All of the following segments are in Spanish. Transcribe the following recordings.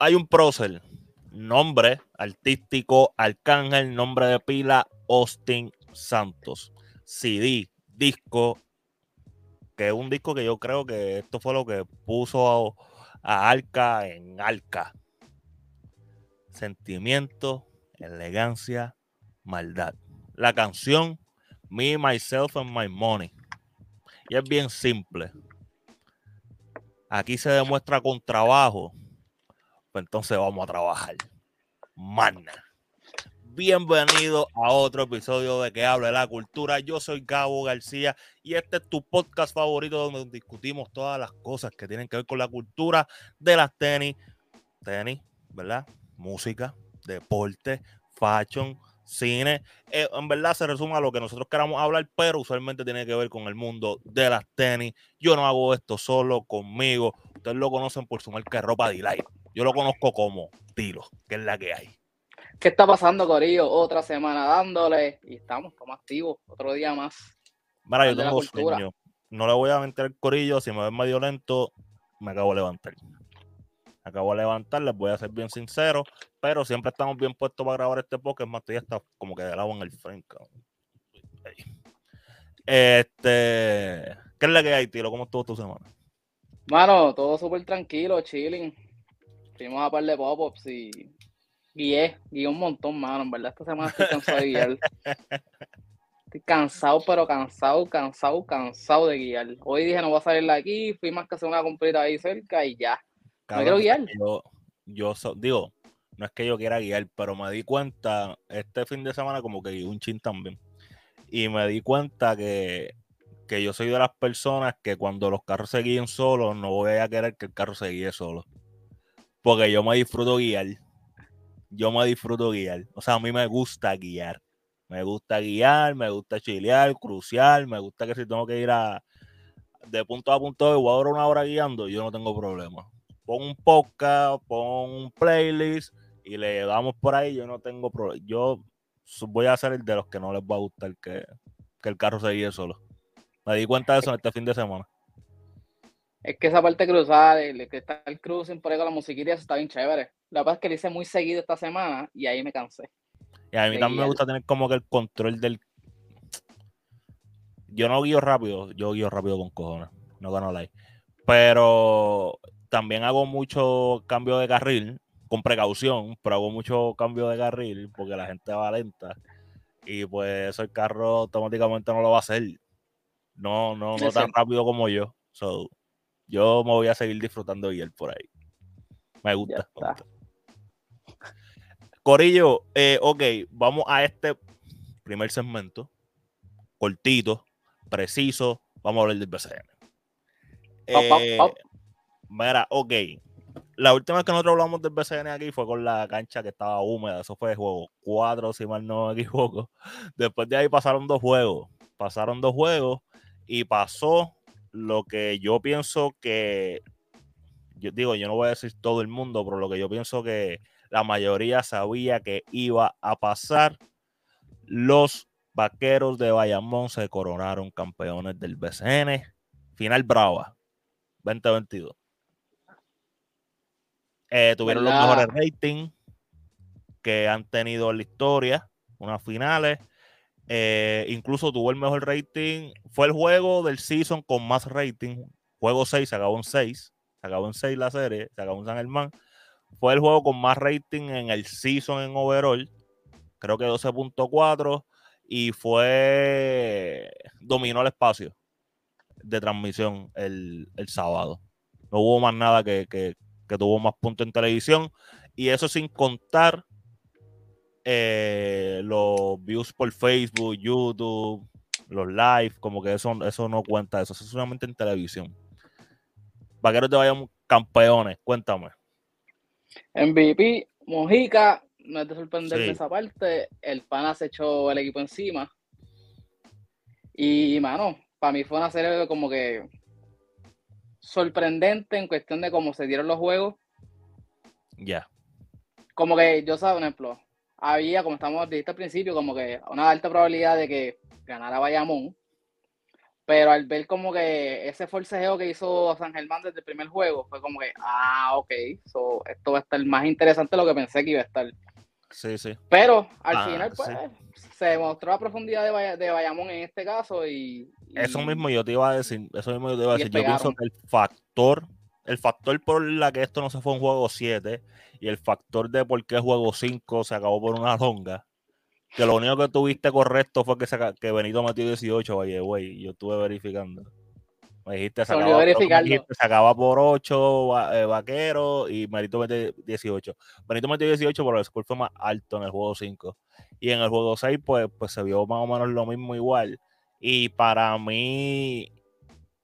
hay un prócer, nombre artístico, Arcángel, nombre de pila, Austin Santos. CD, disco, que es un disco que yo creo que esto fue lo que puso a, a Arca en Arca. Sentimiento, elegancia, maldad. La canción Me, Myself and My Money. Y es bien simple. Aquí se demuestra con trabajo. Pues entonces vamos a trabajar. Mana. Bienvenido a otro episodio de Que Hable la Cultura. Yo soy Gabo García y este es tu podcast favorito donde discutimos todas las cosas que tienen que ver con la cultura de las tenis. Tenis, ¿verdad? Música, deporte, fashion, cine. Eh, en verdad se resume a lo que nosotros queramos hablar, pero usualmente tiene que ver con el mundo de las tenis. Yo no hago esto solo conmigo. Ustedes lo conocen por su marca de ropa Delight. Yo lo conozco como Tiro, que es la que hay. ¿Qué está pasando, Corillo? Otra semana dándole y estamos, como activos, otro día más. Mira, yo tengo sueño. No le voy a meter el corillo, si me ven medio lento, me acabo de levantar. Me acabo de levantar, les voy a ser bien sincero, pero siempre estamos bien puestos para grabar este podcast. Más, ya está como que de lado en el frente. Este, ¿qué es la que hay, Tiro? ¿Cómo estuvo tu semana? Mano, todo súper tranquilo, chilling. Fuimos a par de pop-ups y guié, guié un montón, mano. En verdad, esta semana estoy cansado de guiar. Estoy cansado, pero cansado, cansado, cansado de guiar. Hoy dije, no voy a salir de aquí, fui más que hacer una comprita ahí cerca y ya. no quiero guiar. Yo, yo digo, no es que yo quiera guiar, pero me di cuenta este fin de semana como que guié un chin también. Y me di cuenta que, que yo soy de las personas que cuando los carros se guíen solos, no voy a querer que el carro se guíe solo. Porque yo me disfruto guiar. Yo me disfruto guiar. O sea, a mí me gusta guiar. Me gusta guiar, me gusta chilear, crucial, me gusta que si tengo que ir a de punto a punto de voy una hora guiando, yo no tengo problema. Pon un podcast, pon un playlist y le damos por ahí, yo no tengo problema. Yo voy a ser el de los que no les va a gustar que, que el carro se guíe solo. Me di cuenta de eso en este fin de semana. Es que esa parte cruzada, el que está el cruising por ahí con la musiquita, está bien chévere. La verdad es que lo hice muy seguido esta semana y ahí me cansé. Y a mí también me gusta tener como que el control del. Yo no guío rápido, yo guío rápido con cojones. No gano like. Pero también hago mucho cambio de carril, con precaución, pero hago mucho cambio de carril porque la gente va lenta. Y pues eso el carro automáticamente no lo va a hacer. No, no, no tan rápido como yo. So, yo me voy a seguir disfrutando de guiar por ahí. Me gusta. Me gusta. Corillo, eh, ok, vamos a este primer segmento. Cortito, preciso. Vamos a hablar del BCN. Eh, mira, ok. La última vez que nosotros hablamos del BCN aquí fue con la cancha que estaba húmeda. Eso fue juego 4, si mal no me equivoco. Después de ahí pasaron dos juegos. Pasaron dos juegos y pasó lo que yo pienso que. Yo digo, yo no voy a decir todo el mundo, pero lo que yo pienso que la mayoría sabía que iba a pasar. Los vaqueros de Bayamón se coronaron campeones del BCN. Final brava, 2022. Eh, tuvieron los mejores ratings que han tenido en la historia, unas finales. Eh, incluso tuvo el mejor rating. Fue el juego del season con más rating. Juego 6, se acabó en 6. Se acabó en 6 la serie, se acabó en San Germán fue el juego con más rating en el season en overall. Creo que 12.4. Y fue. Dominó el espacio de transmisión el, sábado. No hubo más nada que, que, tuvo más puntos en televisión. Y eso sin contar eh, los views por Facebook, YouTube, los live, como que eso, eso no cuenta, eso, es solamente en televisión. Vaqueros te vayan campeones, cuéntame. MVP, Mojica, no es de sorprender esa parte. El pana se echó el equipo encima. Y, mano, para mí fue una serie como que sorprendente en cuestión de cómo se dieron los juegos. Ya. Como que yo, sabía, un ejemplo, había, como estamos dijiste al principio, como que una alta probabilidad de que ganara Bayamón. Pero al ver como que ese forcejeo que hizo San Germán desde el primer juego, fue como que, ah, ok, so, esto va a estar más interesante de lo que pensé que iba a estar. Sí, sí. Pero al Ah, final, pues, sí. se demostró la profundidad de, Bay- de Bayamón en este caso y... y- Eso mismo yo te iba a decir, eso mismo yo te iba a decir. Yo pienso que el factor, el factor por la que esto no se fue un juego 7 y el factor de por qué juego 5 se acabó por una longa, que lo único que tuviste correcto fue que, se que Benito metió 18, vaya, güey, yo estuve verificando. Me dijiste, se acaba, me dijiste, se acaba por 8 Vaquero y Benito metió 18. Benito metió 18, pero el score fue más alto en el juego 5. Y en el juego 6, pues, pues se vio más o menos lo mismo igual. Y para mí,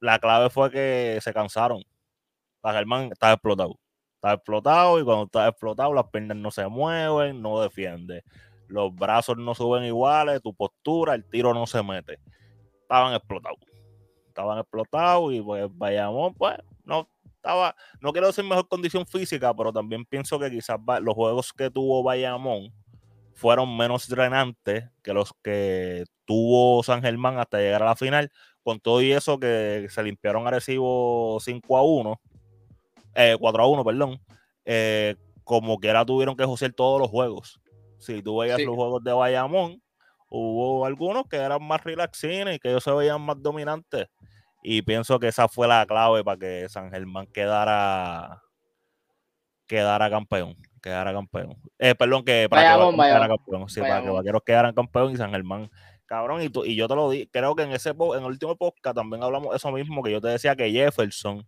la clave fue que se cansaron. Para Germán estaba explotado. Estaba explotado y cuando está explotado, las piernas no se mueven, no defiende. Los brazos no suben iguales, tu postura, el tiro no se mete. Estaban explotados. Estaban explotados y pues Bayamón, pues, no estaba, no quiero decir mejor condición física, pero también pienso que quizás los juegos que tuvo Bayamón fueron menos drenantes que los que tuvo San Germán hasta llegar a la final. Con todo y eso que se limpiaron a Recibo 5 a 1, eh, 4 a 1, perdón. eh, como que ahora tuvieron que josear todos los juegos. Si tú veías Sí. los juegos de Bayamón, hubo algunos que eran más relaxines y que ellos se veían más dominantes. Y pienso que esa fue la clave para que San Germán quedara, quedara campeón. Quedara campeón. Eh, perdón, que para Bayamón, que quedara campeón. Sí, para que. Vaqueros quedaran campeón y San Germán. Cabrón, y, tú- y yo te lo di, creo que en ese en el último podcast también hablamos eso mismo, que yo te decía que Jefferson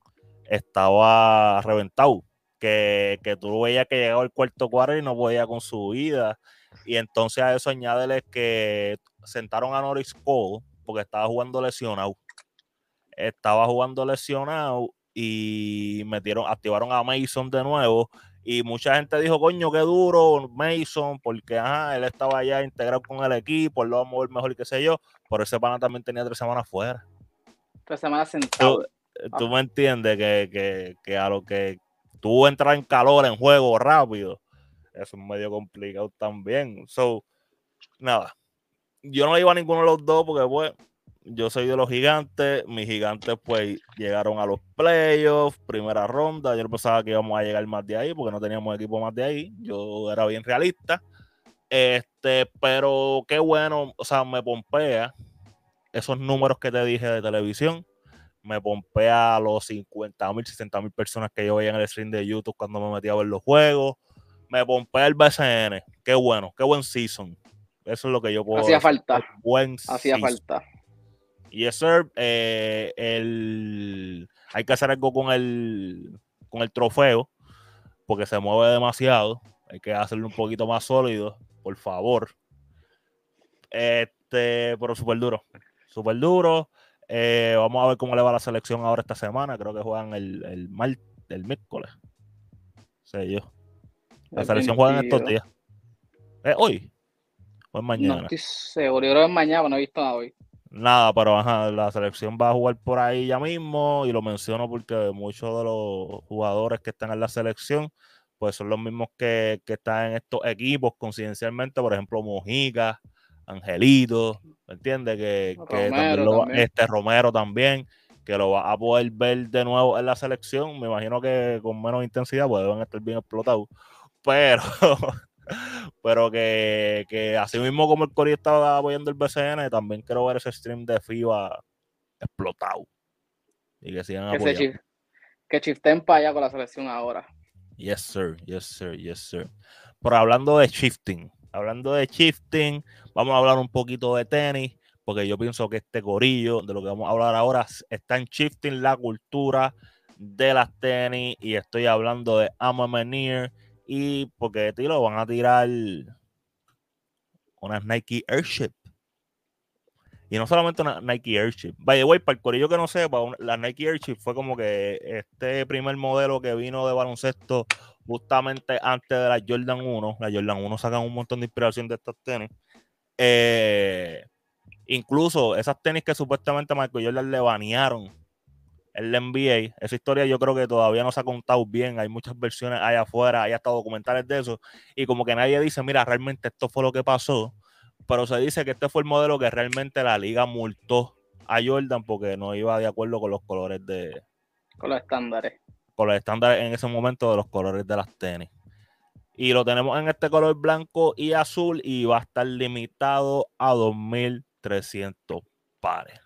estaba reventado, que, que tú veías que llegaba el cuarto cuadro y no podía con su vida. Y entonces a eso añádele que sentaron a Norris Cole porque estaba jugando lesionado. Estaba jugando lesionado y metieron, activaron a Mason de nuevo. Y mucha gente dijo, coño, qué duro Mason, porque ajá, él estaba ya integrado con el equipo, él lo va a mover mejor y qué sé yo. Pero ese pana también tenía tres semanas fuera. Tres semanas sentado. Tú, tú me entiendes que, que, que a lo que tú entras en calor en juego rápido, eso es medio complicado también. So, nada. Yo no iba a ninguno de los dos porque, pues, yo soy de los gigantes. Mis gigantes, pues, llegaron a los playoffs, primera ronda. Yo pensaba que íbamos a llegar más de ahí porque no teníamos equipo más de ahí. Yo era bien realista. Este, pero qué bueno, o sea, me pompea esos números que te dije de televisión. Me pompea a los 50 mil, 60 mil personas que yo veía en el stream de YouTube cuando me metía a ver los juegos. Me pompea el BCN. Qué bueno, qué buen season. Eso es lo que yo puedo Hacía decir, falta. Buen Hacía season. falta. Yes, sir. Eh, el, hay que hacer algo con el, con el trofeo porque se mueve demasiado. Hay que hacerlo un poquito más sólido, por favor. Este, pero súper duro. Súper duro. Eh, vamos a ver cómo le va la selección ahora esta semana. Creo que juegan el, el, mar- el miércoles. Sé yo. La El selección juega en estos 22. días. ¿Es hoy? ¿O es No mañana? estoy seguro. Yo creo que es mañana, pero no he visto nada hoy. Nada, pero ajá, la selección va a jugar por ahí ya mismo y lo menciono porque muchos de los jugadores que están en la selección pues son los mismos que, que están en estos equipos coincidencialmente, por ejemplo Mojica, Angelito, ¿me entiendes? Que, que también Romero lo también. este Romero también, que lo va a poder ver de nuevo en la selección, me imagino que con menos intensidad, pues deben estar bien explotados, pero pero que, que así mismo como el Cori estaba apoyando el BCN, también quiero ver ese stream de FIBA explotado. Y que sigan apoyando. chif- que chiften para allá con la selección ahora. Yes, sir, yes, sir, yes, sir. Pero hablando de shifting, hablando de shifting, vamos a hablar un poquito de tenis, porque yo pienso que este corillo, de lo que vamos a hablar ahora, está en shifting la cultura de las tenis, y estoy hablando de Amamenir, y porque tiro, van a tirar unas Nike Airship. Y no solamente una Nike Airship. By the way, para el corillo que no sepa, la Nike Airship fue como que este primer modelo que vino de baloncesto justamente antes de la Jordan 1. La Jordan 1 sacan un montón de inspiración de estas tenis. Eh, incluso esas tenis que supuestamente Michael Jordan le banearon en la NBA. Esa historia yo creo que todavía no se ha contado bien. Hay muchas versiones allá afuera, hay hasta documentales de eso. Y como que nadie dice, mira, realmente esto fue lo que pasó. Pero se dice que este fue el modelo que realmente la liga multó a Jordan porque no iba de acuerdo con los colores de. Con los estándares. Con los estándares en ese momento de los colores de las tenis. Y lo tenemos en este color blanco y azul y va a estar limitado a 2300 pares.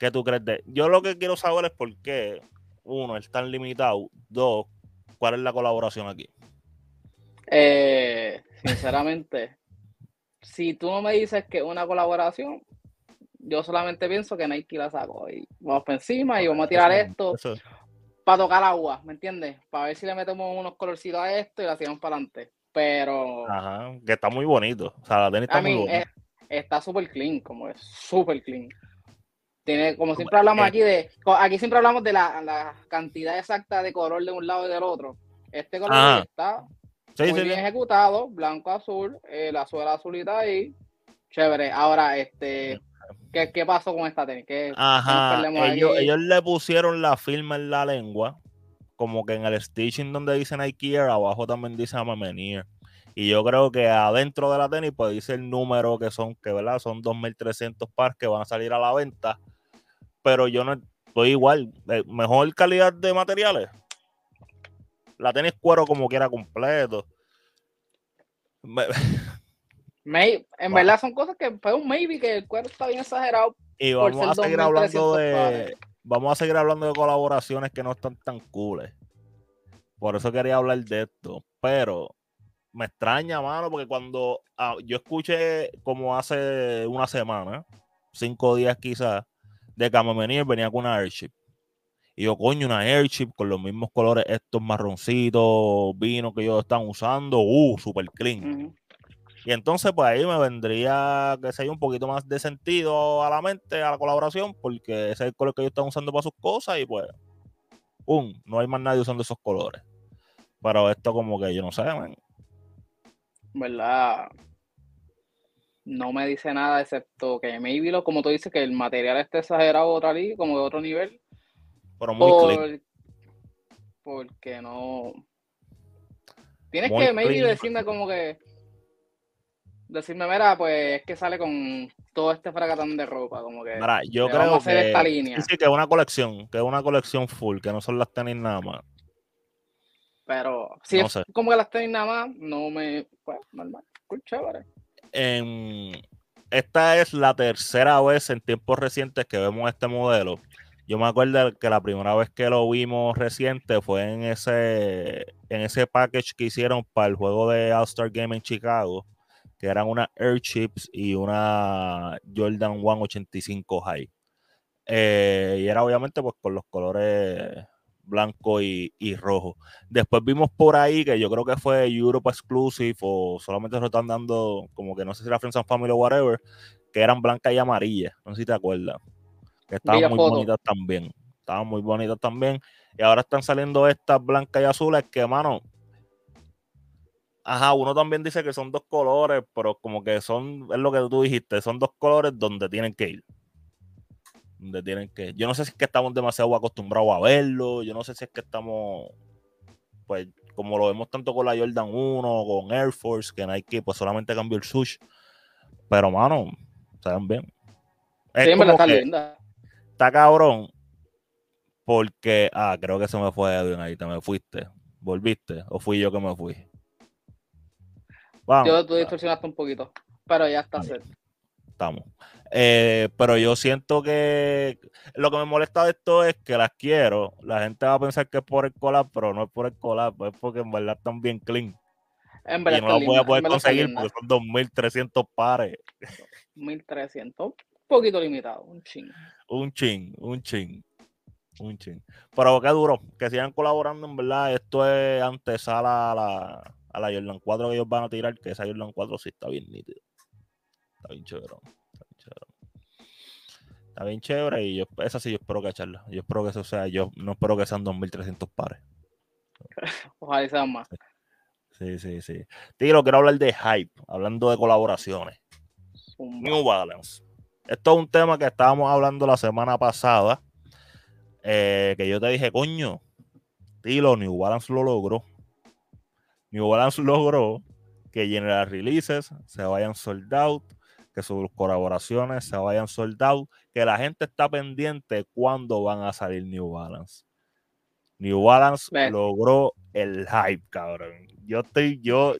¿Qué tú crees de? Yo lo que quiero saber es por qué, uno, es tan limitado. Dos, ¿cuál es la colaboración aquí? Eh, sinceramente, si tú no me dices que es una colaboración, yo solamente pienso que Nike la sacó y vamos para encima y vamos a tirar esto para tocar agua, ¿me entiendes? Para ver si le metemos unos colorcitos a esto y la hacemos para adelante. Pero. Ajá, que está muy bonito. O sea, la tenis está muy bonita. Está súper clean, como es súper clean. Tiene, como siempre hablamos aquí de. Aquí siempre hablamos de la, cantidad exacta de color de un lado y del otro. Este color está muy bien ejecutado, blanco, azul, eh, la suela azulita ahí. Chévere. Ahora, este. ¿Qué, qué pasó con esta tenis? Ajá, ellos, ellos, le pusieron la firma en la lengua, como que en el stitching donde dice Nike Air, abajo también dice Amamenier. Y yo creo que adentro de la tenis, pues dice el número que son, que verdad, son 2.300 pares que van a salir a la venta. Pero yo no estoy igual, eh, mejor calidad de materiales. La tenis cuero como quiera completo. en verdad son cosas que fue un maybe que el cuero está bien exagerado. Y vamos a seguir hablando de. Vamos a seguir hablando de colaboraciones que no están tan cool. Por eso quería hablar de esto. Pero me extraña, mano, porque cuando ah, yo escuché como hace una semana, cinco días quizás, de Camomenier venía con una airship. Y yo, coño, una airship con los mismos colores, estos marroncitos, vino que ellos están usando, uh, super clean. Y entonces, pues ahí me vendría, que sea un poquito más de sentido a la mente, a la colaboración, porque ese es el color que ellos están usando para sus cosas y pues, um, no hay más nadie usando esos colores. Pero esto como que yo no sé, man. ¿Verdad? No me dice nada excepto que maybe lo, como tú dices, que el material esté exagerado otra liga, como de otro nivel. Pero muy Porque no. Tienes que maybe decirme como que decirme, mira, pues es que sale con todo este fracatán de ropa, como que. Mira, yo creo que. Esta línea. Sí, que es una colección, que es una colección full, que no son las tenis nada más. Pero si es como que las tenis nada más, no me. Pues, normal, cool, chévere. esta es la tercera vez en tiempos recientes que vemos este modelo. Yo me acuerdo que la primera vez que lo vimos reciente fue en ese, en ese package que hicieron para el juego de All-Star Game en Chicago que eran una Airchips y una Jordan 185 High. Eh, y era obviamente pues con los colores blanco y, rojo. Después vimos por ahí que yo creo que fue Europe Exclusive o solamente se están dando como que no sé si era Friends and Family o whatever, que eran blancas y amarillas. No sé si te acuerdas. Que estaban muy bonitas también. Estaban muy bonitas también. Y ahora están saliendo estas blancas y azules que, mano, Ajá, uno también dice que son dos colores, pero como que son, es lo que tú dijiste, son dos colores donde tienen que ir. Donde tienen que Yo no sé si es que estamos demasiado acostumbrados a verlo, yo no sé si es que estamos, pues, como lo vemos tanto con la Jordan 1, con Air Force, que Nike pues solamente cambió el sush. Pero, mano, se ven bien. Es sí, está linda. Está cabrón, porque, ah, creo que se me fue Edwin ahí, te me fuiste. ¿Volviste? ¿O fui yo que me fui? Yo tú distorsionaste un poquito, pero ya está cerca. Estamos. Eh, pero yo siento que lo que me molesta de esto es que las quiero. La gente va a pensar que es por el collab, pero no es por el collab, es porque en verdad están bien clean. En verdad y no lo voy a poder conseguir porque son 2.300 pares. 1.300, un poquito limitado, un ching. Un ching, un ching. Un ching. Pero qué duro, que sigan colaborando, en verdad. Esto es antesala a la, a la Jordan 4 que ellos van a tirar, que esa Jordan 4 sí está bien nítido. Está bien chévere. Está bien chévere. Está bien chévere y yo, esa sí yo espero cacharla. Yo espero que eso sea, yo no espero que sean 2.300 pares. Ojalá sean más. Sí, sí, sí. Tiro, quiero hablar de hype, hablando de colaboraciones. New Balance. Esto es un tema que estábamos hablando la semana pasada. Eh, que yo te dije, coño, Tilo, New Balance lo logró. New Balance logró que General Releases se vayan sold out, que sus colaboraciones se vayan sold que la gente está pendiente cuando van a salir New Balance. New Balance logró el hype, cabrón. Yo estoy, yo,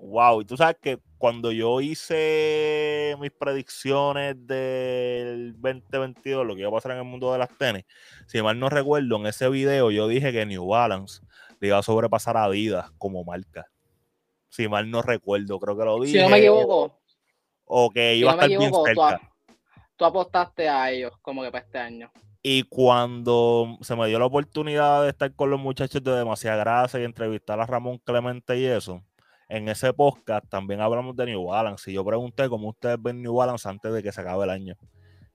wow, y tú sabes que cuando yo hice mis predicciones del 2022, lo que iba a pasar en el mundo de las tenis, si mal no recuerdo, en ese video yo dije que New Balance le iba a sobrepasar a Adidas como marca. Si mal no recuerdo, creo que lo dije. Si no me equivoco. O que iba a estar bien cerca. Tú, apostaste a ellos como que para este año. Y cuando se me dio la oportunidad de estar con los muchachos de Demasiada Grasa y entrevistar a Ramón Clemente y eso, en ese podcast también hablamos de New Balance. Y yo pregunté cómo ustedes ven New Balance antes de que se acabe el año.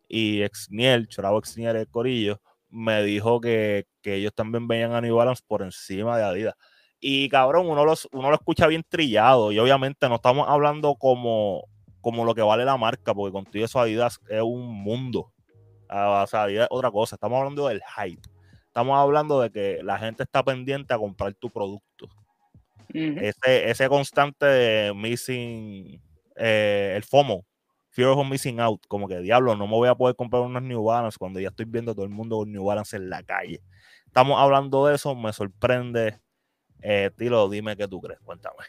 Y Exniel, Chorabo Exniel, el Corillo, me dijo que, que, ellos también veían a New Balance por encima de Adidas. Y cabrón, uno, los, uno lo escucha bien trillado. Y obviamente no estamos hablando como, como lo que vale la marca, porque contigo eso Adidas es un mundo. Ah, o sea, Adidas es otra cosa. Estamos hablando del hype. Estamos hablando de que la gente está pendiente a comprar tu producto. ese, ese constante de missing, eh, el FOMO, Fear of Missing Out, como que diablo, no me voy a poder comprar unas New Balance cuando ya estoy viendo todo el mundo con New Balance en la calle. Estamos hablando de eso, me sorprende. Eh, Tilo, dime qué tú crees, cuéntame.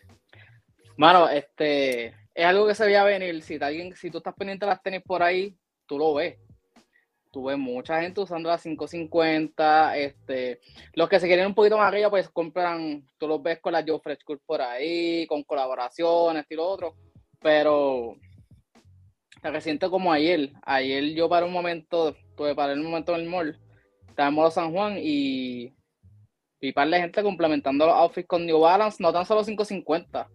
Mano, este, es algo que se veía venir. Si, alguien, si tú estás pendiente de las tenis por ahí, tú lo ves. Tú ves mucha gente usando las 550. Este, los que se quieren un poquito más arriba, pues compran, tú los ves con las Joe Fresh por ahí, con colaboraciones y otro. Pero reciente como ayer. Ayer yo para un momento, tuve para un momento en el mall, estaba en Molo San Juan y vi par de gente complementando los outfits con New Balance, no tan solo 550.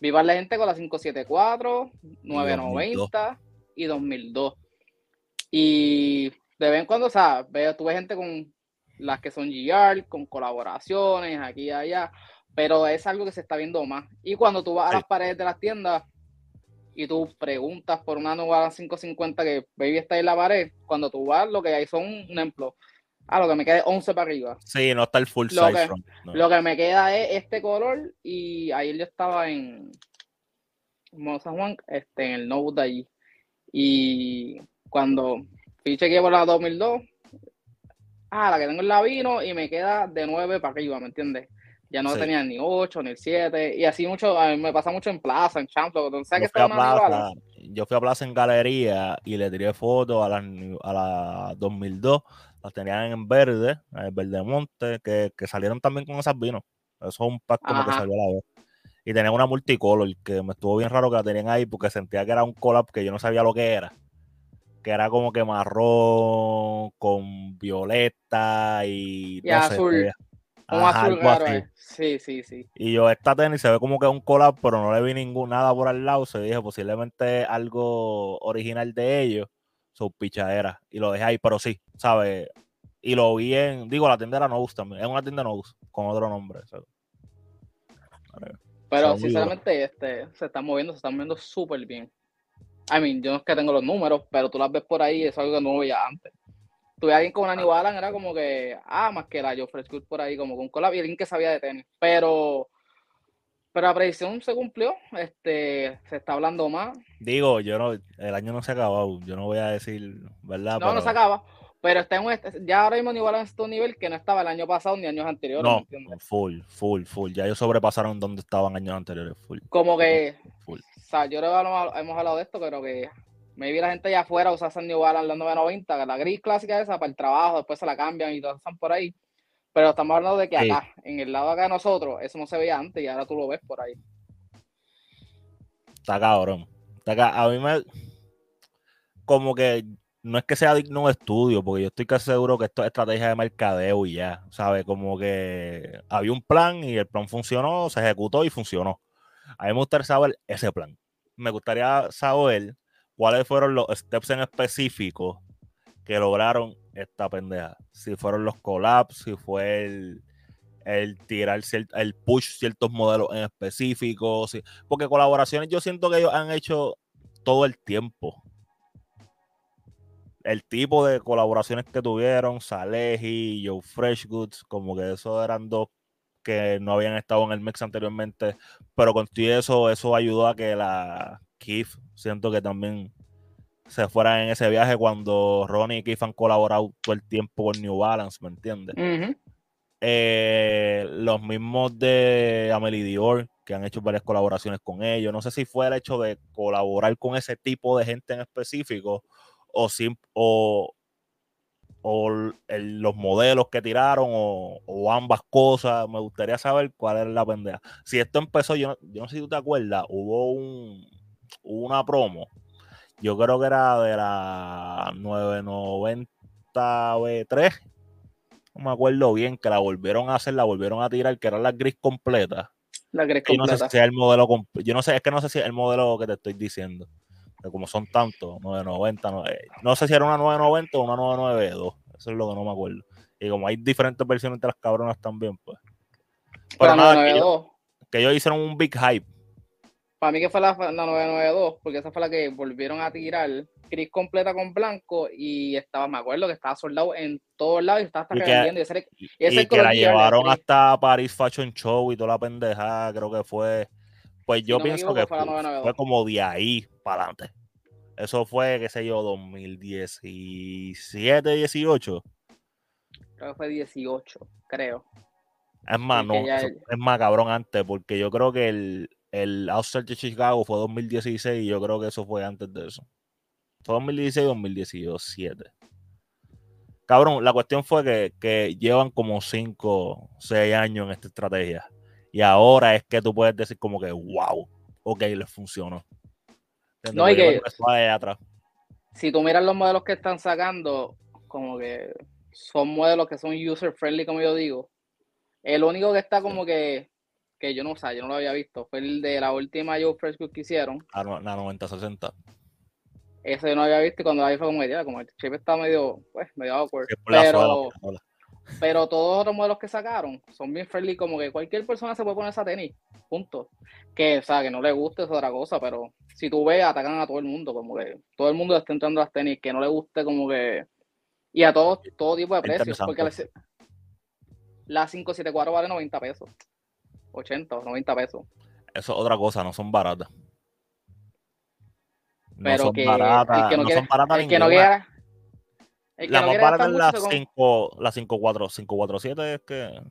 Vi par de gente con la 574, 990 y 2002. Y de vez en cuando, o sea, veo, tuve gente con las que son GR, con colaboraciones aquí y allá, pero es algo que se está viendo más. Y cuando tú vas a las paredes de las tiendas, y tú preguntas por una nueva 550 que baby está en la pared, cuando tú vas, lo que hay son, un ejemplo, ah, lo que me queda es 11 para arriba. Sí, no está el full lo size. Que, Lo que me queda es este color y ahí yo estaba en San Juan, este, en el Node de allí. Y cuando fui chequeé por la 2002, ah, la que tengo en la vino y me queda de 9 para arriba, ¿me entiendes? Ya no tenía ni 8, ni el 7. Y así mucho, a mí me pasa mucho en plaza, en Champlain. Entonces, yo, fui a plaza, yo fui a plaza en galería y le tiré fotos a la, a la 2002. Las tenían en verde, en verde monte, que, que salieron también con esas vinos. Eso es un pack como que salió a la vez. Y tenía una multicolor que me estuvo bien raro que la tenían ahí porque sentía que era un collab que yo no sabía lo que era. Que era como que marrón con violeta y, y azul. Un azul raro, eh. Sí, sí, sí. Y yo, esta tenis se ve como que es un collab, pero no le vi ningún nada por al lado. Se dije, posiblemente algo original de ellos, su pichadera. Y lo dejé ahí, pero sí, ¿sabes? Y lo vi en, digo, la tienda era también. Es una tienda Nose, con otro nombre. Pero sinceramente, este, se están moviendo, se están moviendo súper bien. I mean, yo no es que tengo los números, pero tú las ves por ahí, es algo que no veía antes tuve alguien con una New Balance, era como que, ah, más que la Joe Good por ahí, como con collab y alguien que sabía de tenis. Pero, pero la predicción se cumplió, este, se está hablando más. Digo, yo no, el año no se ha acabado, yo no voy a decir, ¿verdad? No, no se acaba. Pero está en ya ahora mismo New Balance está un nivel que no estaba el año pasado ni años anteriores. No, full, full, full. Ya ellos sobrepasaron donde estaban años anteriores, full. Como que, full. o sea, yo creo que hemos hablado de esto, pero que Maybe la gente allá afuera usa esa New Balance la 990, la gris clásica esa para el trabajo, después se la cambian y todas están por ahí. Pero estamos hablando de que acá, en el lado acá de nosotros, eso no se veía antes y ahora tú lo ves por ahí. Está cabrón. Está acá. A mí me. Como que no es que sea digno un estudio, porque yo estoy casi seguro que esto es estrategia de mercadeo y ya, ¿sabes? Como que había un plan y el plan funcionó, se ejecutó y funcionó. A mí me gustaría saber ese plan. Me gustaría saber cuáles fueron los steps en específico que lograron esta pendeja. Si fueron los collabs, si fue el, el tirar el push ciertos modelos en específico. porque colaboraciones yo siento que ellos han hecho todo el tiempo. El tipo de colaboraciones que tuvieron, Salehi, Joe Fresh Goods, como que esos eran dos que no habían estado en el mix anteriormente, pero con eso, eso ayudó a que la, Keith, siento que también se fuera en ese viaje cuando Ronnie y Keith han colaborado todo el tiempo con New Balance, ¿me entiendes? Eh, los mismos de Amelie Dior, que han hecho varias colaboraciones con ellos. No sé si fue el hecho de colaborar con ese tipo de gente en específico o, o, o los modelos que tiraron o, ambas cosas. Me gustaría saber cuál era la pendeja. Si esto empezó, yo, yo no sé si tú te acuerdas, hubo un, una promo. Yo creo que era de la 990 B3 no me acuerdo bien, que la volvieron a hacer, la volvieron a tirar, que era la gris completa. La gris completa. Yo no sé si es el modelo, yo no sé, es que no sé si es el modelo que te estoy diciendo. como son tantos, 990, no, no sé si era una 990 o una 992, eso es lo que no me acuerdo. Y como hay diferentes versiones de las cabronas también, pues. Pero, nada, que, que ellos hicieron un big hype para mí que fue la, 992, porque esa fue la que volvieron a tirar gris completa con blanco y estaba, me acuerdo que estaba soldado en todos lados y estaba hasta y Y, que la llevaron hasta Paris Fashion Show y toda la pendejada, creo que fue. Pues yo pienso que fue, como de ahí para adelante. Eso fue, qué sé yo, 2017, 18. Creo que fue 18, creo. Es más, no, es más cabrón antes, porque yo creo que el, el Outside de Chicago fue 2016 y yo creo que eso fue antes de eso. Fue 2016 2017. Cabrón, la cuestión fue que, llevan como 5, 6 años en esta estrategia. Y ahora es que tú puedes decir como que, wow, ok, les funcionó. No, hay que, atrás. Si tú miras los modelos que están sacando, como que son modelos que son user friendly, como yo digo. El único que está como que que yo no sé, yo no lo había visto, fue el de la última Joe Fresh que hicieron. Ah, la 9060. Eso yo no había visto y cuando ahí fue como, ya, como el chip está medio, pues, medio awkward. Pero, pero todos los otros modelos que sacaron son bien friendly, como que cualquier persona se puede poner esa tenis, punto. Que, o sea, que no le guste es otra cosa, pero si tú ves, atacan a todo el mundo, como que todo el mundo está entrando a las tenis, que no le guste como que... Y a todo, todo tipo de precios, porque la, la 574 vale 90 pesos. 80 o 90 pesos. Eso es otra cosa, no son baratas. No Pero son que, baratas, que no, son baratas el que no quiera, la más barata es la 5, la 547 es que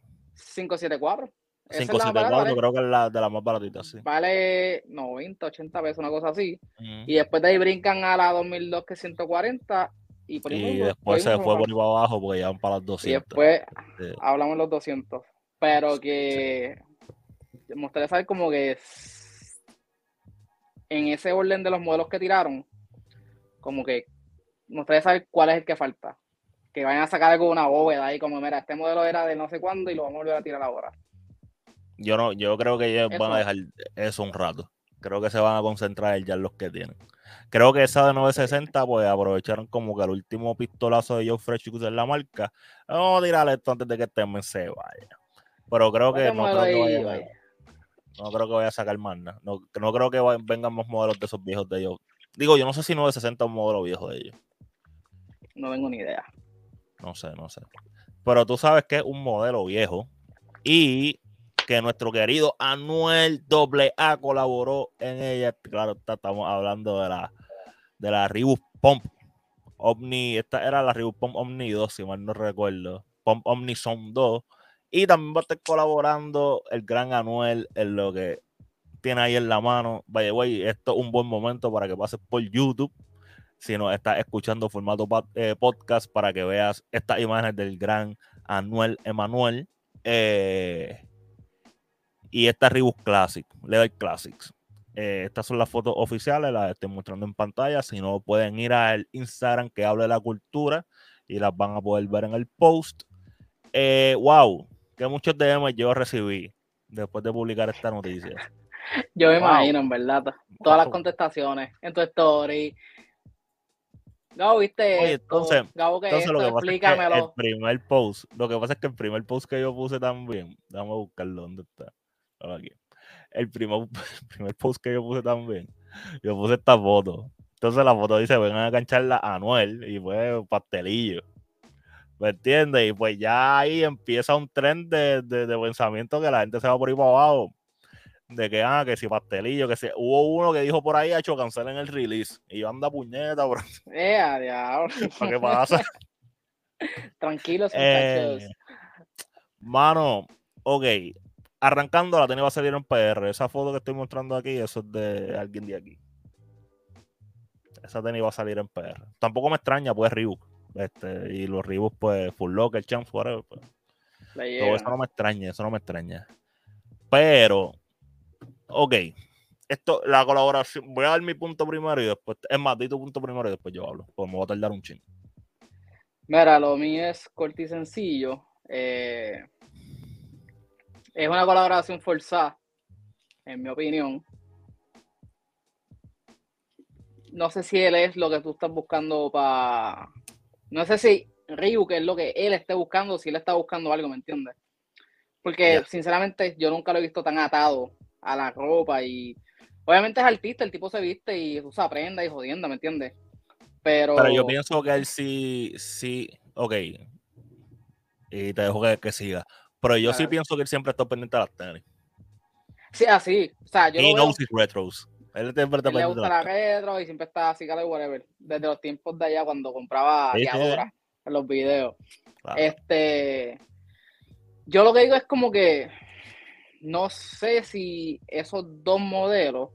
574. 574 creo que es la de la más baratita, sí. Vale 90, 80 pesos, una cosa así. Y después de ahí brincan a la 2002 que es 140 y, por y después se fue por ahí para abajo porque ya van para las 200. Y después hablamos los 200. Pero que me gustaría saber como que en ese orden de los modelos que tiraron, como que me gustaría saber cuál es el que falta. Que vayan a sacar algo una bóveda y como, mira, este modelo era de no sé cuándo y lo vamos a volver a tirar ahora. Yo no, yo creo que ellos van a dejar eso un rato. Creo que se van a concentrar ya en los que tienen. Creo que esa de 960, pues aprovecharon como que el último pistolazo de Joe Fresh en la marca. Vamos a tirarle esto antes de que este se vaya. Pero creo que no creo que vaya, no creo que vaya a sacar más nada. No, no creo que vengan más modelos de esos viejos de ellos. Digo, yo no sé si 960 es un modelo viejo de ellos. No tengo ni idea. No sé, no sé. Pero tú sabes que es un modelo viejo y que nuestro querido Anuel AA colaboró en ella. Claro, estamos hablando de la, de la Reebok Pump Omni. Esta era la Reebok Pump Omni 2, si mal no recuerdo. Pump Omni Son 2 y también va a estar colaborando el gran Anuel en lo que tiene ahí en la mano. Vaya, güey, esto es un buen momento para que pases por YouTube. Si no estás escuchando formato eh, podcast para que veas estas imágenes del gran Anuel Emanuel. Eh, y esta Reebok Classic, Leather Classics. Eh, estas son las fotos oficiales, las estoy mostrando en pantalla. Si no, pueden ir al Instagram que hable de la cultura y las van a poder ver en el post. wow, que muchos DM yo recibí después de publicar esta noticia. Yo me imagino, en verdad, todas las contestaciones en tu story. No, viste. Oye, entonces, Gabo, entonces lo que pasa es que el primer post, lo que pasa es que el primer post que yo puse también, vamos a buscarlo dónde está. Aquí. El primer, el primer post que yo puse también, yo puse esta foto. Entonces la foto dice, vengan a cancharla a Anuel y fue pastelillo. ¿Me entiendes? Y pues ya ahí empieza un tren de, pensamiento que la gente se va por ahí para abajo. de que, ah, que si pastelillo, que si. Hubo uno que dijo por ahí, ha hecho cancelen el release. Y yo anda puñeta, bro. Eh, diablo. ¿Qué pasa? Tranquilos, Eh, muchachos. mano, ok. Arrancando, la tenía va a salir en PR. Esa foto que estoy mostrando aquí, eso es de alguien de aquí. Esa tenis va a salir en PR. Tampoco me extraña, pues Reebok. Este, y los Reebok, pues, Full Locker, Champs, whatever. Pues. Todo eso no me extraña, eso no me extraña. Pero, ok. Esto, la colaboración, voy a dar mi punto primero y después, es más, di tu punto primero y después yo hablo, pues me voy a tardar un chingo. Mira, lo mío es corto y sencillo. Eh, es una colaboración forzada, en mi opinión. No sé si él es lo que tú estás buscando para. No sé si Ryu, que es lo que él esté buscando, si él está buscando algo, ¿me entiendes? Porque, sinceramente, yo nunca lo he visto tan atado a la ropa y. Obviamente es artista, el tipo se viste y usa prenda y jodienda, ¿me entiendes? Pero, Pero yo pienso que él sí, sí, ok. Y te dejo que, que siga. Pero yo sí pienso que él siempre está pendiente de las tenis. Sí, así. O sea, yo He lo veo, retros. Él siempre está él le gusta la retro y siempre está así, cara, whatever. Desde los tiempos de allá cuando compraba Sí, en los videos. Claro. Este, yo lo que digo es como que no sé si esos dos modelos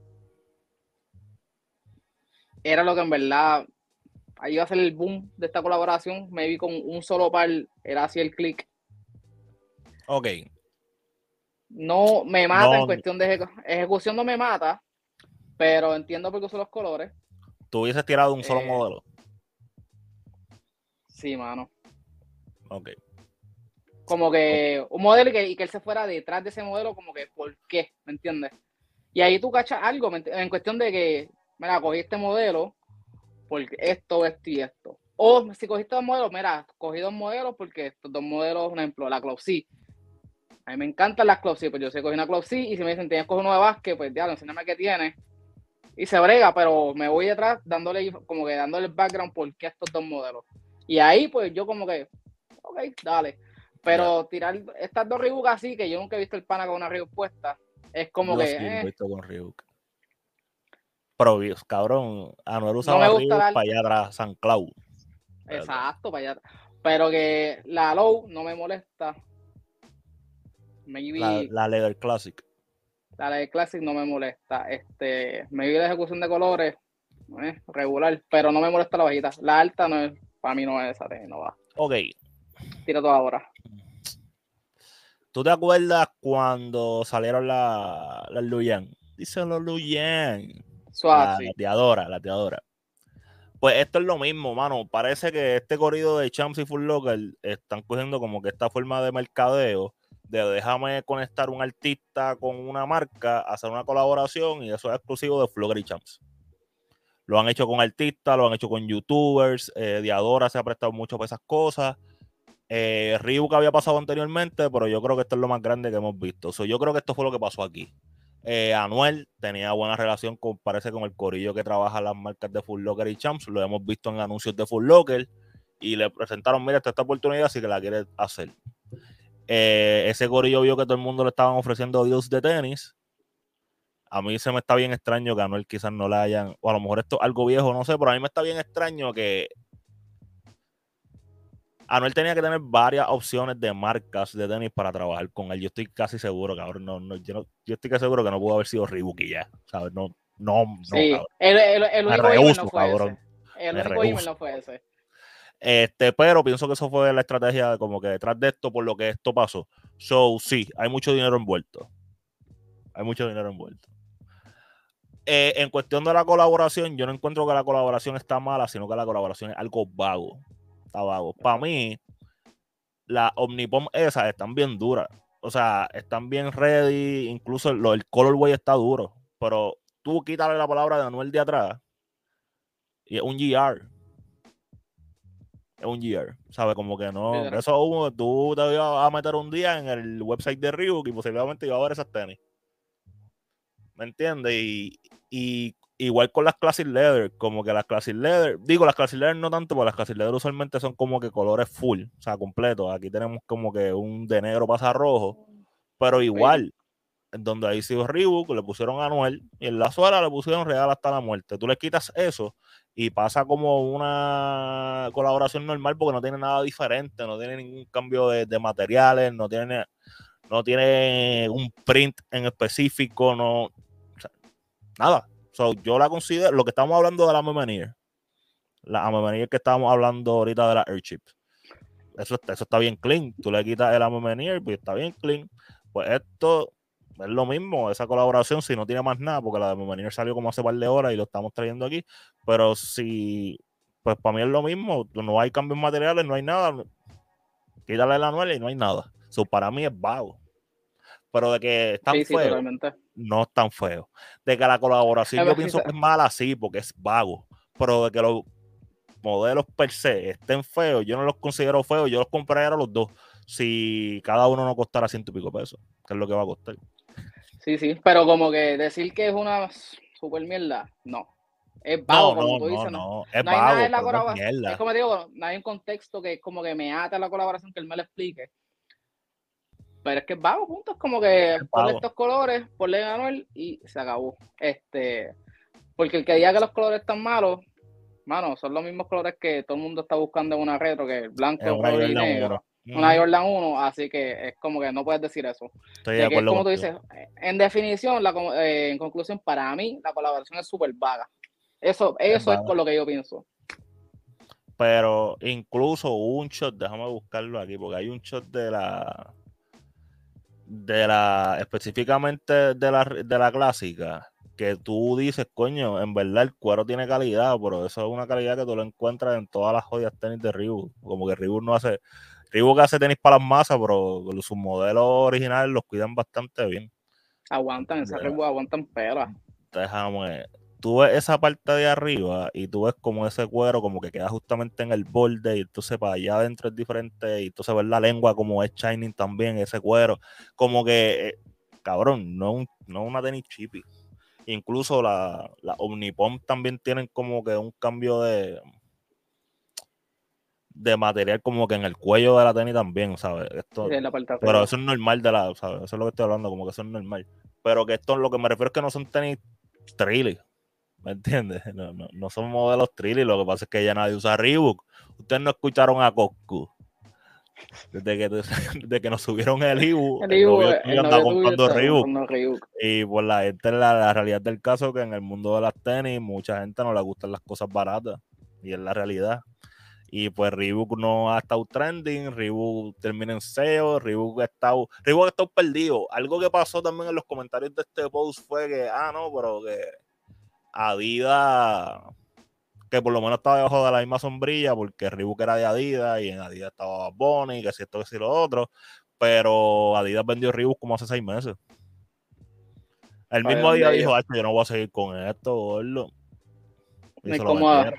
era lo que en verdad ahí iba a ser el boom de esta colaboración. Me vi con un solo par, era así el click. Ok. No me mata No. en cuestión de ejecu- ejecución, no me mata, pero entiendo por qué uso los colores. Tú hubieses tirado un solo Eh, modelo. Sí, mano. Ok. como que un modelo y que, y que él se fuera detrás de ese modelo, como que, ¿por qué? ¿Me entiendes? Y ahí tú cachas algo, ¿me ent- en cuestión de que, mira, cogí este modelo porque esto, esto y esto. O si cogiste dos modelos, mira, cogí dos modelos porque estos dos modelos, por ejemplo, la Club C. A mí me encantan las Club C, pues yo sé cogí una Club C y si me dicen, tienes que coger uno de básquet, pues ya, enséñame qué tiene. Y se brega, pero me voy detrás dándole, como que dándole el background por qué estos dos modelos. Y ahí, pues yo como que, ok, dale. Pero tirar estas dos Reebok así, que yo nunca he visto el pana con una Reebok puesta, es como Yo que. sí he eh, visto con Reebok. Pero, cabrón, Anuel me usaba gusta Reebok la- para allá atrás, San Cloud. exacto, para allá. Pero que la low no me molesta. Maybe la, la Leather Classic. De Classic no me molesta. Este, maybe la ejecución de colores, eh, regular, pero no me molesta la bajita. La alta no es, para mí no es esa, no va. Ok. Tira toda ahora. ¿Tú te acuerdas cuando salieron las la Luyan? Díselo Luyan. La Suave. lateadora, lateadora. Pues esto es lo mismo, mano. Parece que este corrido de Champs y Full Locker están cogiendo como que esta forma de mercadeo de déjame conectar un artista con una marca, hacer una colaboración y eso es exclusivo de Full Locker y Champs. Lo han hecho con artistas, lo han hecho con youtubers, eh, Diadora se ha prestado mucho para esas cosas. Eh, Reebok había pasado anteriormente, pero yo creo que esto es lo más grande que hemos visto. Yo creo que esto fue lo que pasó aquí. Eh, Anuel tenía buena relación con, parece, con el corillo que trabaja las marcas de Full Locker y Champs. Lo hemos visto en anuncios de Full Locker y le presentaron, mira, esta, esta oportunidad si que la quiere hacer. Eh, ese corillo vio que todo el mundo le estaban ofreciendo deals de tenis. A mí se me está bien extraño que a Anuel quizás no le hayan, o a lo mejor esto es algo viejo, no sé, pero a mí me está bien extraño que Anuel tenía que tener varias opciones de marcas de tenis para trabajar con él. Yo estoy casi seguro, cabrón. No, no, yo, no- yo estoy casi seguro que no pudo haber sido Reebok y ya. ¿Sabes? No, no, no, Sí, el, el, el único email rehuso, no fue cabrón. ese. El Me único email rehuso. no fue ese. Este, pero pienso que eso fue la estrategia como que detrás de esto, por lo que esto pasó. So, sí, hay mucho dinero envuelto. Hay mucho dinero envuelto. Eh, en cuestión de la colaboración, yo no encuentro que la colaboración está mala, sino que la colaboración es algo vago. Está vago. Para mí, las Omnipom esas están bien duras. O sea, están bien ready. Incluso lo, el colorway está duro. Pero tú quítale la palabra de Anuel de atrás. Y es un GR. Es un GR. ¿Sabes? Como que no. Eso uno, tú te ibas a meter un día en el website de Reebok y posiblemente iba a ver esas tenis. ¿Me entiendes? Y, y igual con las Classic Leather, como que las Classic Leather, digo las Classic Leather no tanto, porque las Classic Leather usualmente son como que colores full, o sea, completos. Aquí tenemos como que un de negro pasa a rojo, pero igual, donde ahí sido Reebok, le pusieron anual y en la suela le pusieron real hasta la muerte. Tú le quitas eso y pasa como una colaboración normal porque no tiene nada diferente, no tiene ningún cambio de, materiales, no tiene, no tiene un print en específico, no, nada. yo la considero, lo que estamos hablando de la Memenier, la Memenier que estábamos hablando ahorita de la Airchips, eso, eso está bien clean. Tú le quitas el Memenier, pues está bien clean. Pues esto es lo mismo, esa colaboración, si no tiene más nada, porque la de Memenier salió como hace par de horas y lo estamos trayendo aquí, pero si, pues para mí es lo mismo, no hay cambios materiales, no hay nada, quítale la anual y no hay nada. Eso para mí es vago. Pero de que es tan feo, no es tan feo. De que la colaboración yo pienso que es mala, sí, porque es vago. Pero de que los modelos per se estén feos, yo no los considero feos, yo los compraría a los dos. Si cada uno no costara ciento y pico pesos, que es lo que va a costar. Sí, sí, pero como que decir que es una super mierda, no. Es vago, como tú dices. No, no. es no hay nada en la colaboración. Es como digo, no hay un contexto que es como que me ata la colaboración que él me lo explique. Pero es que es vago, punto. Es como que ponle estos colores, ponle Anuel y se acabó. Este, porque el que diga que los colores están malos, mano, son los mismos colores que todo el mundo está buscando en una retro, que es blanco, y negro una Jordan 1, así que es como que no puedes decir eso. Estoy de, acuerdo como tú dices, en definición, la, eh, en conclusión, para mí la colaboración es súper vaga. Eso, eso es, por lo que yo pienso. Pero incluso un shot, déjame buscarlo aquí, porque hay un shot de la de la específicamente de la, de la clásica que tú dices, coño, en verdad el cuero tiene calidad, pero eso es una calidad que tú lo encuentras en todas las joyas tenis de Reebok. Como que Reebok no hace, Reebok hace tenis para las masas, pero sus modelos originales los cuidan bastante bien. Aguantan, esa Reebok aguantan pelas. Déjame, tú ves esa parte de arriba y tú ves como ese cuero como que queda justamente en el borde y entonces para allá adentro es diferente y entonces ves la lengua como es shining también, ese cuero, como que, eh, cabrón, no, no una tenis chippy. Incluso la, la Omnipom también tienen como que un cambio de, de material como que en el cuello de la tenis también, ¿sabes? Esto, pero eso es normal de la, ¿sabes? Eso es lo que estoy hablando, como que eso es normal. Pero que esto, lo que me refiero es que no son tenis trilly, ¿me entiendes? No, no, no son modelos trilly, lo que pasa es que ya nadie usa Reebok. Ustedes no escucharon a Coscu. Desde que, desde que nos subieron el Ibu, el Ibu anda comprando Reebok. Y por la gente, la, la realidad del caso que en el mundo de las tenis, mucha gente no le gustan las cosas baratas. Y es la realidad. Y pues Reebok no ha estado trending, Reebok termina en SEO, Reebok ha estado, Reebok ha estado perdido. Algo que pasó también en los comentarios de este post fue que, ah, no, pero que Adidas, que por lo menos estaba debajo de la misma sombrilla, porque Reebok era de Adidas y en Adidas estaba Bonnie, que si esto, que si lo otro, pero Adidas vendió Reebok como hace seis meses. El mismo día dijo, yo no voy a seguir con esto, gordo. Y no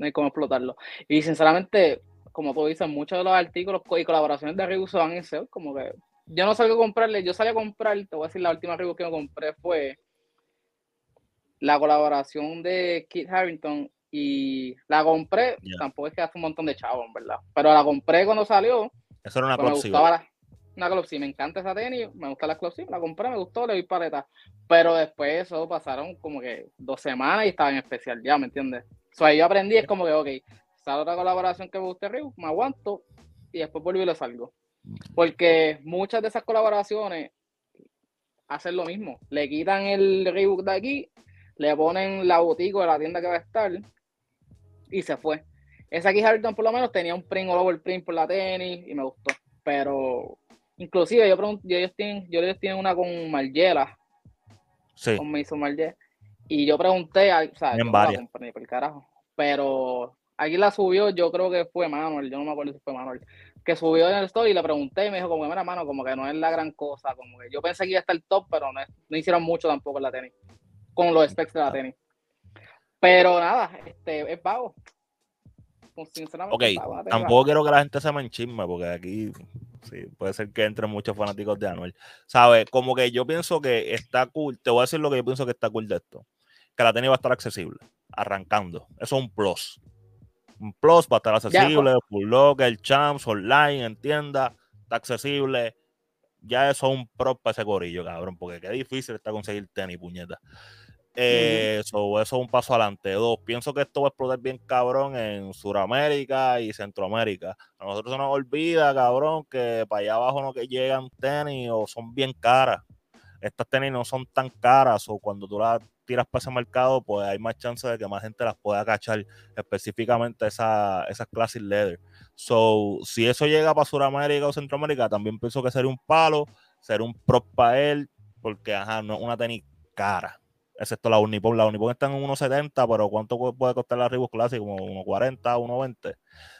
hay cómo explotarlo. Y sinceramente, como tú dices, muchos de los artículos y colaboraciones de Reebok se van en SEO, como que yo no salgo a comprarle, yo salí a comprar, te voy a decir, la última Reebok que me compré fue la colaboración de Kit Harrington y la compré, tampoco es que hace un montón de chavos, ¿verdad? Pero la compré cuando salió. Eso era una me gustaba una Clopsy, me encanta esa tenis, me gusta la Clopsy, la compré, me gustó, le doy paleta. Pero después eso pasaron como que dos semanas y estaba en especial ya, ¿me entiendes? So, ahí yo aprendí, es como que, ok, sale otra colaboración que me guste Ryu, me aguanto y después vuelvo y lo salgo. Porque muchas de esas colaboraciones hacen lo mismo. Le quitan el Reebok de aquí, le ponen la botica de la tienda que va a estar y se fue. Esa aquí Harrington por lo menos tenía un print all over print por la tenis y me gustó. Pero inclusive yo pregunto, yo, ellos tienen, yo ellos tienen una con Margiela. Sí. Con Mason Margiela. Y yo pregunté, o sea, en varias. por el carajo, pero aquí la subió, yo creo que fue Manuel, yo no me acuerdo si fue Manuel, que subió en el story y le pregunté y me dijo como, mira, mano, como que no es la gran cosa, como que yo pensé que iba a estar top, pero no, no hicieron mucho tampoco en la tenis, con los specs de la tenis. Pero nada, este, es vago. Pues, sinceramente, ok, tampoco quiero que la gente se me enchisme, porque aquí sí, puede ser que entren muchos fanáticos de Anuel. ¿Sabes? Como que yo pienso que está cool, te voy a decir lo que yo pienso que está cool de esto que la tenis va a estar accesible, arrancando. Eso es un plus. Un plus va a estar accesible, full locker, champs, online, en tienda, está accesible. ya eso es un prop para ese corillo, cabrón, porque qué difícil está conseguir tenis, puñeta. Eh, eso es un paso adelante. Dos, pienso que esto va a explotar bien cabrón en Sudamérica y Centroamérica. A nosotros se nos olvida, cabrón, que para allá abajo no que llegan tenis o son bien caras. Estas tenis no son tan caras o cuando tú las tiras para ese mercado, pues hay más chance de que más gente las pueda cachar, específicamente esa, esas Classic Leather. So, si eso llega para Sudamérica o Centroamérica, también pienso que sería un palo, sería un prop para él, porque ajá, no es una tenis cara excepto la Unipon. La Unipon está en 1.70, pero ¿cuánto puede costar la Reebok Classic? Como 1.40, 1.20.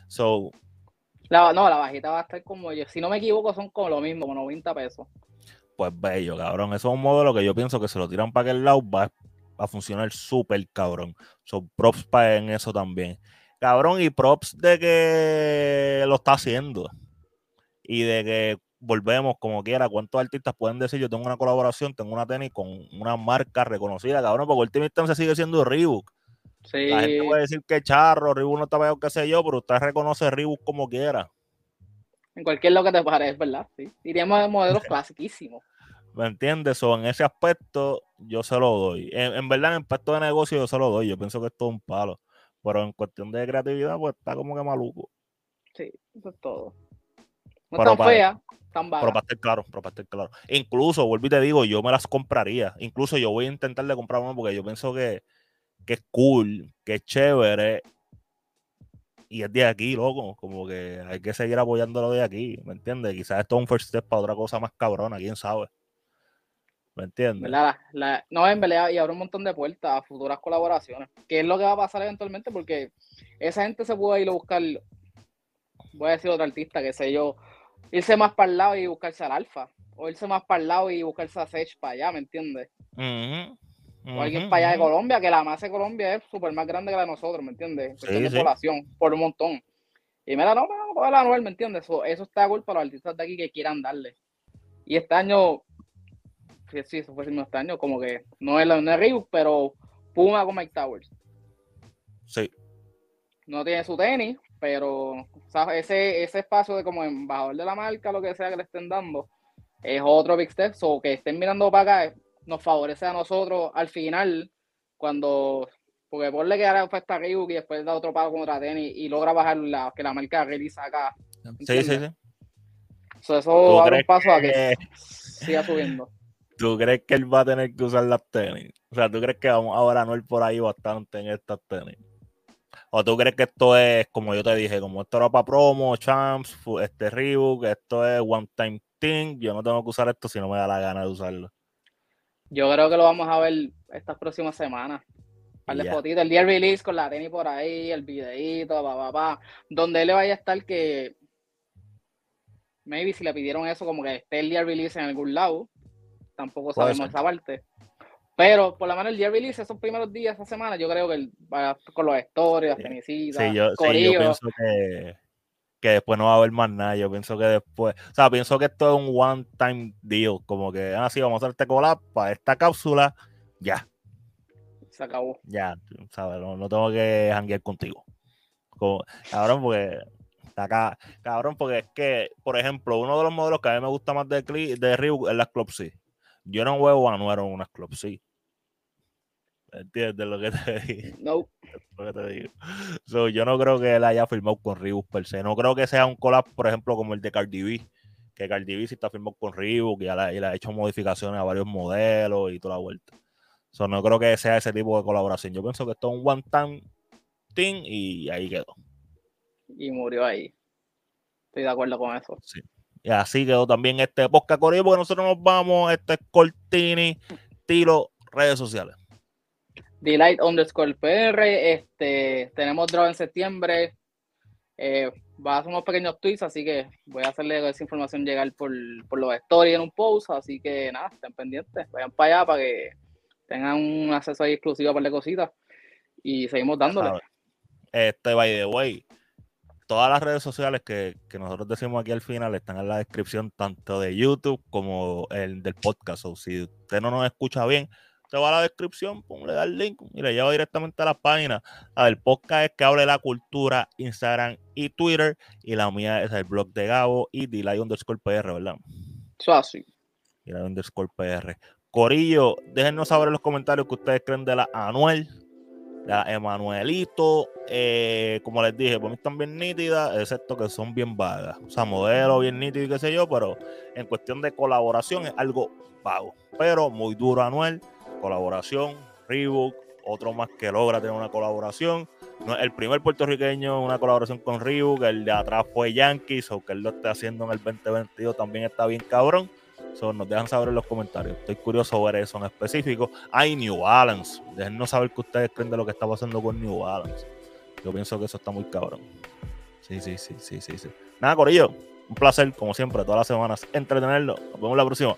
So, la, no, la bajita va a estar como yo. Si no me equivoco, son como lo mismo, como 90 pesos. Pues bello, cabrón. Eso es un modelo que yo pienso que se lo tiran para aquel lado, va a funcionar súper cabrón. Son props para en eso también. Cabrón, y props de que lo está haciendo. Y de que volvemos como quiera, cuántos artistas pueden decir yo tengo una colaboración, tengo una tenis con una marca reconocida, cabrón, porque se sigue siendo Reebok. Sí. La gente puede decir que charro, Reebok no está peor que sé yo, pero usted reconoce Reebok como quiera. En cualquier lo que te parezca, ¿verdad? Sí. Iríamos de modelos clasiquísimos. ¿Me entiendes? O en ese aspecto yo se lo doy. En, verdad, en aspecto de negocio yo se lo doy. Yo pienso que es todo un palo. Pero en cuestión de creatividad, pues está como que maluco. Sí, eso es todo. No tan fea, tan Pero para estar claro, para estar claro. Incluso, vuelvo y te digo, yo me las compraría. Incluso yo voy a intentar de comprar uno porque yo pienso que, que es cool, que es chévere. Y es de aquí, loco. Como que hay que seguir apoyándolo de aquí, ¿me entiendes? Quizás esto es un first step para otra cosa más cabrona, quién sabe. ¿Me entiendes? no, en verdad, y abre un montón de puertas a futuras colaboraciones. ¿Qué es lo que va a pasar eventualmente? Porque esa gente se puede ir a buscar, voy a decir otro artista, que sé yo, irse más para el lado y buscarse al alfa. O irse más para el lado y buscarse a Sech para allá, ¿me entiendes? o alguien para allá de Colombia, que la masa de Colombia es súper más grande que la de nosotros, ¿me entiendes? Sí, población, por un montón. Y mira, no, no, no, la Anuel, ¿me entiendes? Eso, eso está cool para los artistas de aquí que quieran darle. Y este año, sí, sí, eso fue este año, como que no es la de Reebok, pero Puma con Mike Towers. Sí. No tiene su tenis, pero ese, ese espacio de como embajador de la marca, lo que sea que le estén dando, es otro big step. O que estén mirando para acá nos favorece a nosotros al final, cuando, porque ponle que ahora fue esta Reebok y después da otro pago con otra tenis y logra bajar la, que la marca realiza acá. Sí, sí, sí. eso abre un paso a que siga subiendo. ¿Tú crees que él va a tener que usar las tenis? O sea, ¿tú crees que vamos ahora no ir por ahí bastante en estas tenis? ¿O tú crees que esto es, como yo te dije, como esto era para promo, champs, este Reebok, esto es one time thing, yo no tengo que usar esto si no me da la gana de usarlo? Yo creo que lo vamos a ver estas próximas semanas. Par de fotitos, el día release con la tenis por ahí, el videito, pa, pa, pa, donde él le vaya a estar que maybe si le pidieron eso como que esté el día release en algún lado, tampoco sabemos esa parte. Pero por la mano el día release, esos primeros días, esa semana, yo creo que va con los stories, las sí, yo, pienso que, que, después no va a haber más nada. Yo pienso que después, o sea, pienso que esto es un one time deal, como que, ah, sí, vamos a hacerte collab para esta cápsula, ya. Se acabó. Ya, ¿sabes? No, tengo que janguear contigo. Como, cabrón, porque acá, cabrón, porque es que, por ejemplo, uno de los modelos que a mí me gusta más de, de Reebok es la Club C. Yo no huevo a Anuero en unas club, sí. ¿Entiendes lo que te digo? No. Lo que te digo. So, yo no creo que él haya firmado con Reebok per se. No creo que sea un collab, por ejemplo, como el de Cardi B. Que Cardi B sí está firmado con Reebok y, y le ha hecho modificaciones a varios modelos y toda la vuelta. So, no creo que sea ese tipo de colaboración. Yo pienso que esto es un one time thing y ahí quedó. Y murió ahí. Estoy de acuerdo con eso. Sí. Y así quedó también este podcast corrido, porque nosotros nos vamos, este es Cortini, tiro, redes sociales. Delight underscore PR, este, tenemos draw en septiembre, eh, va a hacer unos pequeños tweets, así que voy a hacerle esa información llegar por, por los stories en un post, así que nada, estén pendientes, vayan para allá para que tengan un acceso ahí exclusivo para las cositas y seguimos dándole. Este, by the way, todas las redes sociales que, nosotros decimos aquí al final están en la descripción tanto de YouTube como el del podcast. O si usted no nos escucha bien, usted va a la descripción, le da el link y le lleva directamente a la página. A del podcast es que hable la cultura, Instagram y Twitter. Y la mía es el blog de Gabo y Delay underscore PR, ¿verdad? Eso así. Y la underscore PR. Corillo, déjenos saber en los comentarios que ustedes creen de la Anuel, la Emanuelito. Eh, como les dije, mí están bien nítidas, excepto que son bien vagas. O sea, modelo bien nítido y qué sé yo, pero en cuestión de colaboración es algo vago. Pero muy duro Anuel, colaboración, Reebok, otro más que logra tener una colaboración. El primer puertorriqueño una colaboración con Reebok, el de atrás fue Yankees, o que él lo esté haciendo en el 2022 también está bien cabrón. So, nos dejan saber en los comentarios. Estoy curioso ver eso en específico. Hay New Balance. Déjenos saber qué ustedes creen de lo que está pasando con New Balance. Yo pienso que eso está muy cabrón. Sí, sí, sí, sí, sí, sí. Nada, Corillo. Un placer, como siempre, todas las semanas, entretenerlo. Nos vemos la próxima.